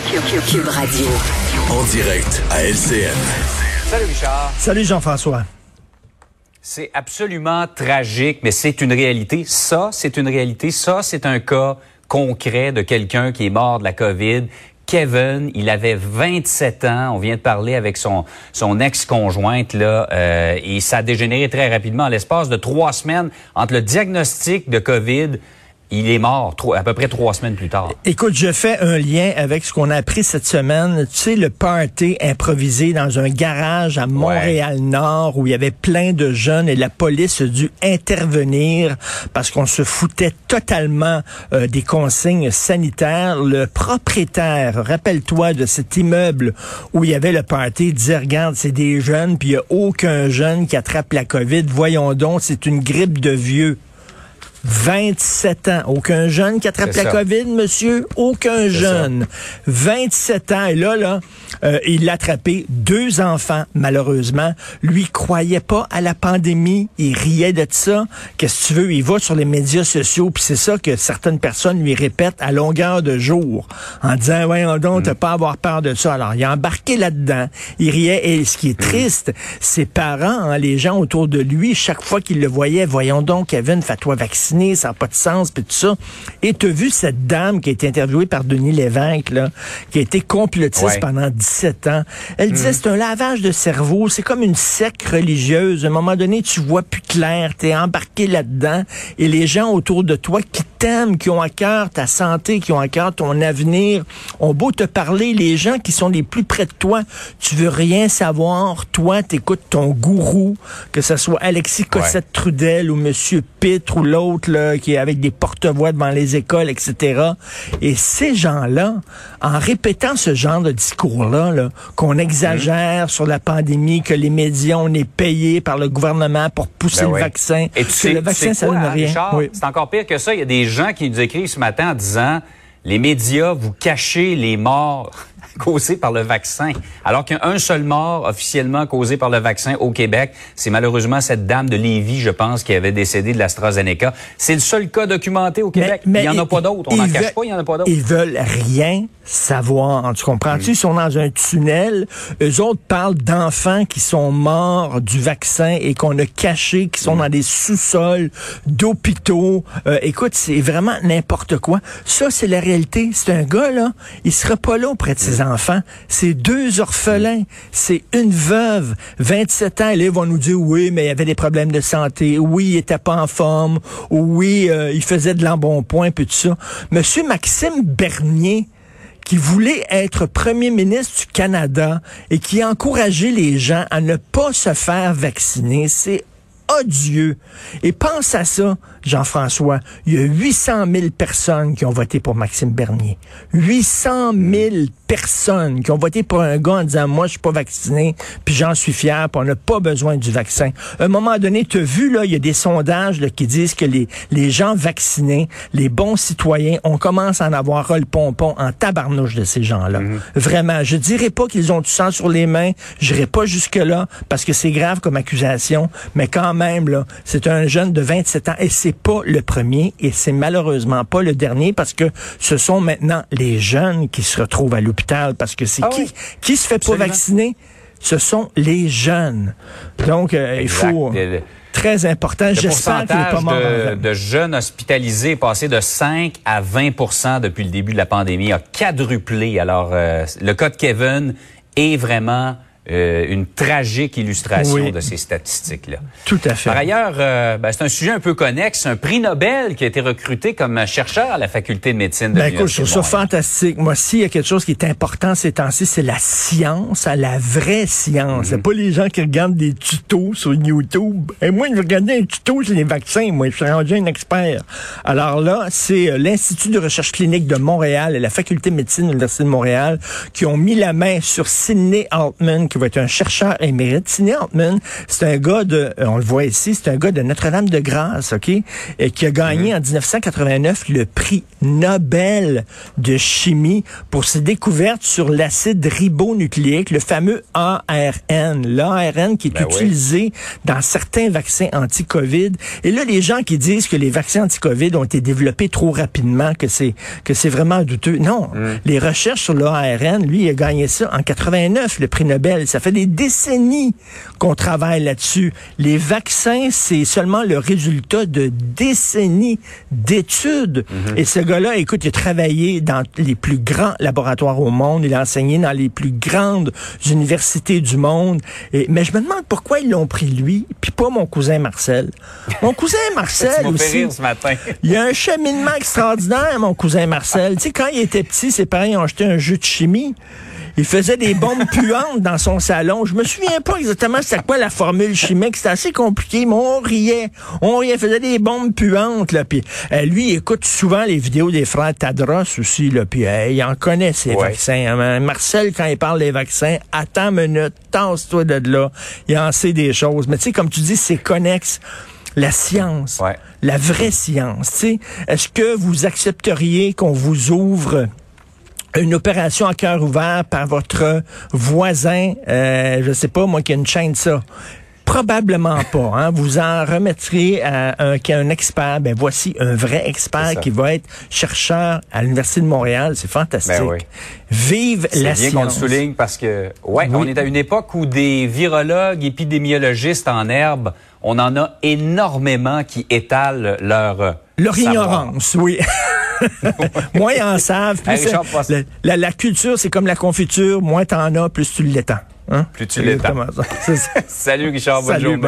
Cube Radio. En direct à LCN. Salut Richard. Salut Jean-François. C'est absolument tragique, mais c'est une réalité. Ça, c'est une réalité. Ça, c'est un cas concret de quelqu'un qui est mort de la COVID. Kevin, il avait 27 ans. On vient de parler avec son, son ex-conjointe là, euh, et ça a dégénéré très rapidement. En l'espace de trois semaines, entre le diagnostic de COVID il est mort à peu près trois semaines plus tard. Écoute, je fais un lien avec ce qu'on a appris cette semaine. Tu sais, le party improvisé dans un garage à Montréal-Nord où il y avait plein de jeunes et la police a dû intervenir parce qu'on se foutait totalement euh, des consignes sanitaires. Le propriétaire, rappelle-toi de cet immeuble où il y avait le party, disait, regarde, c'est des jeunes, puis il n'y a aucun jeune qui attrape la COVID. Voyons donc, c'est une grippe de vieux. 27 ans. Aucun jeune qui attrape la COVID, monsieur. Aucun jeune. 27 ans. Et là, là, euh, il l'a attrapé deux enfants, malheureusement. Lui croyait pas à la pandémie. Il riait de ça. Qu'est-ce que tu veux? Il va sur les médias sociaux, puis c'est ça que certaines personnes lui répètent à longueur de jour, en disant, voyons donc, t'as mm. pas à avoir peur de ça. Alors, il a embarqué là-dedans. Il riait. Et ce qui est mm. triste, ses parents, hein, les gens autour de lui, chaque fois qu'ils le voyaient, voyons donc, Kevin, fais-toi vacciner, ça n'a pas de sens, puis tout ça. Et tu as vu cette dame qui a été interviewée par Denis Lévesque, là, qui a été complotiste pendant 17 ans. Elle disait, mm. c'est un lavage de cerveau, c'est comme une secte religieuse. À un moment donné, tu vois plus clair, tu es embarqué là-dedans, et les gens autour de toi qui t'aiment, qui ont à cœur ta santé, qui ont à cœur ton avenir, ont beau te parler, les gens qui sont les plus près de toi, tu veux rien savoir, toi, t'écoutes ton gourou, que ce soit Alexis Cossette-Trudel ou Monsieur Pitre ou l'autre qui est avec des porte-voix devant les écoles, etc. Et ces gens-là, en répétant ce genre de discours-là, -là, qu'on exagère mmh. sur la pandémie, que les médias, on est payés par le gouvernement pour pousser ben le vaccin, Et que le vaccin, ça donne rien. C'est encore pire que ça. Il y a des gens qui nous écrivent ce matin en disant les médias, vous cachez les morts causés par le vaccin. Alors qu'il y a un seul mort officiellement causé par le vaccin au Québec, c'est malheureusement cette dame de Lévis, je pense, qui avait décédé de l'AstraZeneca. C'est le seul cas documenté au Québec. Mais, il n'y en a pas d'autres. On n'en cache pas, il n'y en a pas d'autres. Ils veulent rien savoir. Tu comprends-tu? Ils sont dans un tunnel. Eux autres parlent d'enfants qui sont morts du vaccin et qu'on a cachés, qui sont mm. dans des sous-sols d'hôpitaux. Euh, écoute, c'est vraiment n'importe quoi. Ça, c'est la réalité. C'est un gars, là, il sera pas là auprès de ses mm. C'est deux orphelins. C'est une veuve. 27 ans, ils vont nous dire, oui, mais il avait des problèmes de santé. Oui, il était pas en forme. Oui, euh, il faisait de l'embonpoint, puis tout ça. Monsieur Maxime Bernier, qui voulait être premier ministre du Canada et qui encourageait les gens à ne pas se faire vacciner, c'est odieux. Et pense à ça, Jean-François. Il y a 800 000 personnes qui ont voté pour Maxime Bernier. 800 000 personnes qui ont voté pour un gars en disant, moi, je suis pas vacciné, puis j'en suis fier, puis on n'a pas besoin du vaccin. À un moment donné, tu as vu, là, il y a des sondages là, qui disent que les, les gens vaccinés, les bons citoyens, on commence à en avoir le pompon en tabarnouche de ces gens-là. Mhm. Vraiment. Je dirais pas qu'ils ont du sang sur les mains. Je n'irai pas jusque-là, parce que c'est grave comme accusation, mais quand même, là, c'est un jeune de 27 ans, et c'est pas le premier, et c'est malheureusement pas le dernier, parce que ce sont maintenant les jeunes qui se retrouvent à l'hôpital parce que c'est ah qui qui se fait pas vacciner? Ce sont les jeunes. Donc euh, il faut très important. J'espère qu'il n'est pas mort. De, de jeunes hospitalisés est passé de 5 à 20% depuis le début de la pandémie, a quadruplé. Alors euh, le cas de Kevin est vraiment euh, une tragique illustration de ces statistiques-là. Tout à fait. Par ailleurs, euh, ben, c'est un sujet un peu connexe, un prix Nobel qui a été recruté comme chercheur à la faculté de médecine de ben, écoute, je trouve ça fantastique. Moi, s'il y a quelque chose qui est important ces temps-ci, c'est la science, la vraie science. C'est mhm. pas les gens qui regardent des tutos sur YouTube. Et moi, je regardais un tuto sur les vaccins. Moi, je suis rendu un expert. Alors là, c'est euh, l'Institut de recherche clinique de Montréal et la faculté de médecine de l'Université de Montréal qui ont mis la main sur Sidney Altman, qui va être un chercheur émérite. Sidney Altman, c'est un gars de, on le voit ici, c'est un gars de Notre-Dame-de-Grâce, OK? Et qui a gagné en 1989 le prix Nobel de chimie pour ses découvertes sur l'acide ribonucléique, le fameux ARN. L'ARN qui est Ben oui. utilisé dans certains vaccins anti-COVID. Et là, les gens qui disent que les vaccins anti-COVID ont été développés trop rapidement, que c'est que c'est vraiment douteux. Non, les recherches sur l'ARN, lui, il a gagné ça en 89, le prix Nobel. Ça fait des décennies qu'on travaille là-dessus. Les vaccins, c'est seulement le résultat de décennies d'études. Et ce gars-là, écoute, il a travaillé dans les plus grands laboratoires au monde. Il a enseigné dans les plus grandes universités du monde. Et, mais je me demande pourquoi ils l'ont pris lui, puis pas mon cousin Marcel. Mon cousin Marcel aussi. rire ce matin. Il a un cheminement extraordinaire, mon cousin Marcel. tu sais, quand il était petit, ses parents ont acheté un jeu de chimie. Il faisait des bombes puantes dans son salon. Je me souviens pas exactement c'était quoi la formule chimique. C'était assez compliqué, mais on riait. On riait, il faisait des bombes puantes. Là. Puis, euh, lui, il écoute souvent les vidéos des frères Tadros aussi. Là. Puis, euh, il en connaît ces Ouais. vaccins. hein. Marcel, quand il parle des vaccins, attends une minute, tasse-toi de là. Il en sait des choses. Mais tu sais, comme tu dis, c'est connexe. La science, Ouais. la vraie science. tu sais. Est-ce que vous accepteriez qu'on vous ouvre une opération à cœur ouvert par votre voisin, euh, je sais pas, moi qui a une chaîne de ça? Probablement pas. Hein? Vous en remettriez à un, un expert. Ben voici un vrai C'est expert qui va être chercheur à l'Université de Montréal. C'est fantastique. Ben oui. Vive C'est la bien qu'on le science. souligne parce que, ouais, Oui. on est à une époque où des virologues, épidémiologistes en herbe, on en a énormément qui étalent leur euh, Leur savoir. ignorance, oui. moins ils en savent, plus Hey, la, la- la culture, c'est comme la confiture. Moins t'en as, plus tu l'étends. Hein? Plus tu l'étends. Salut Richard, bonne Salut, journée. bonne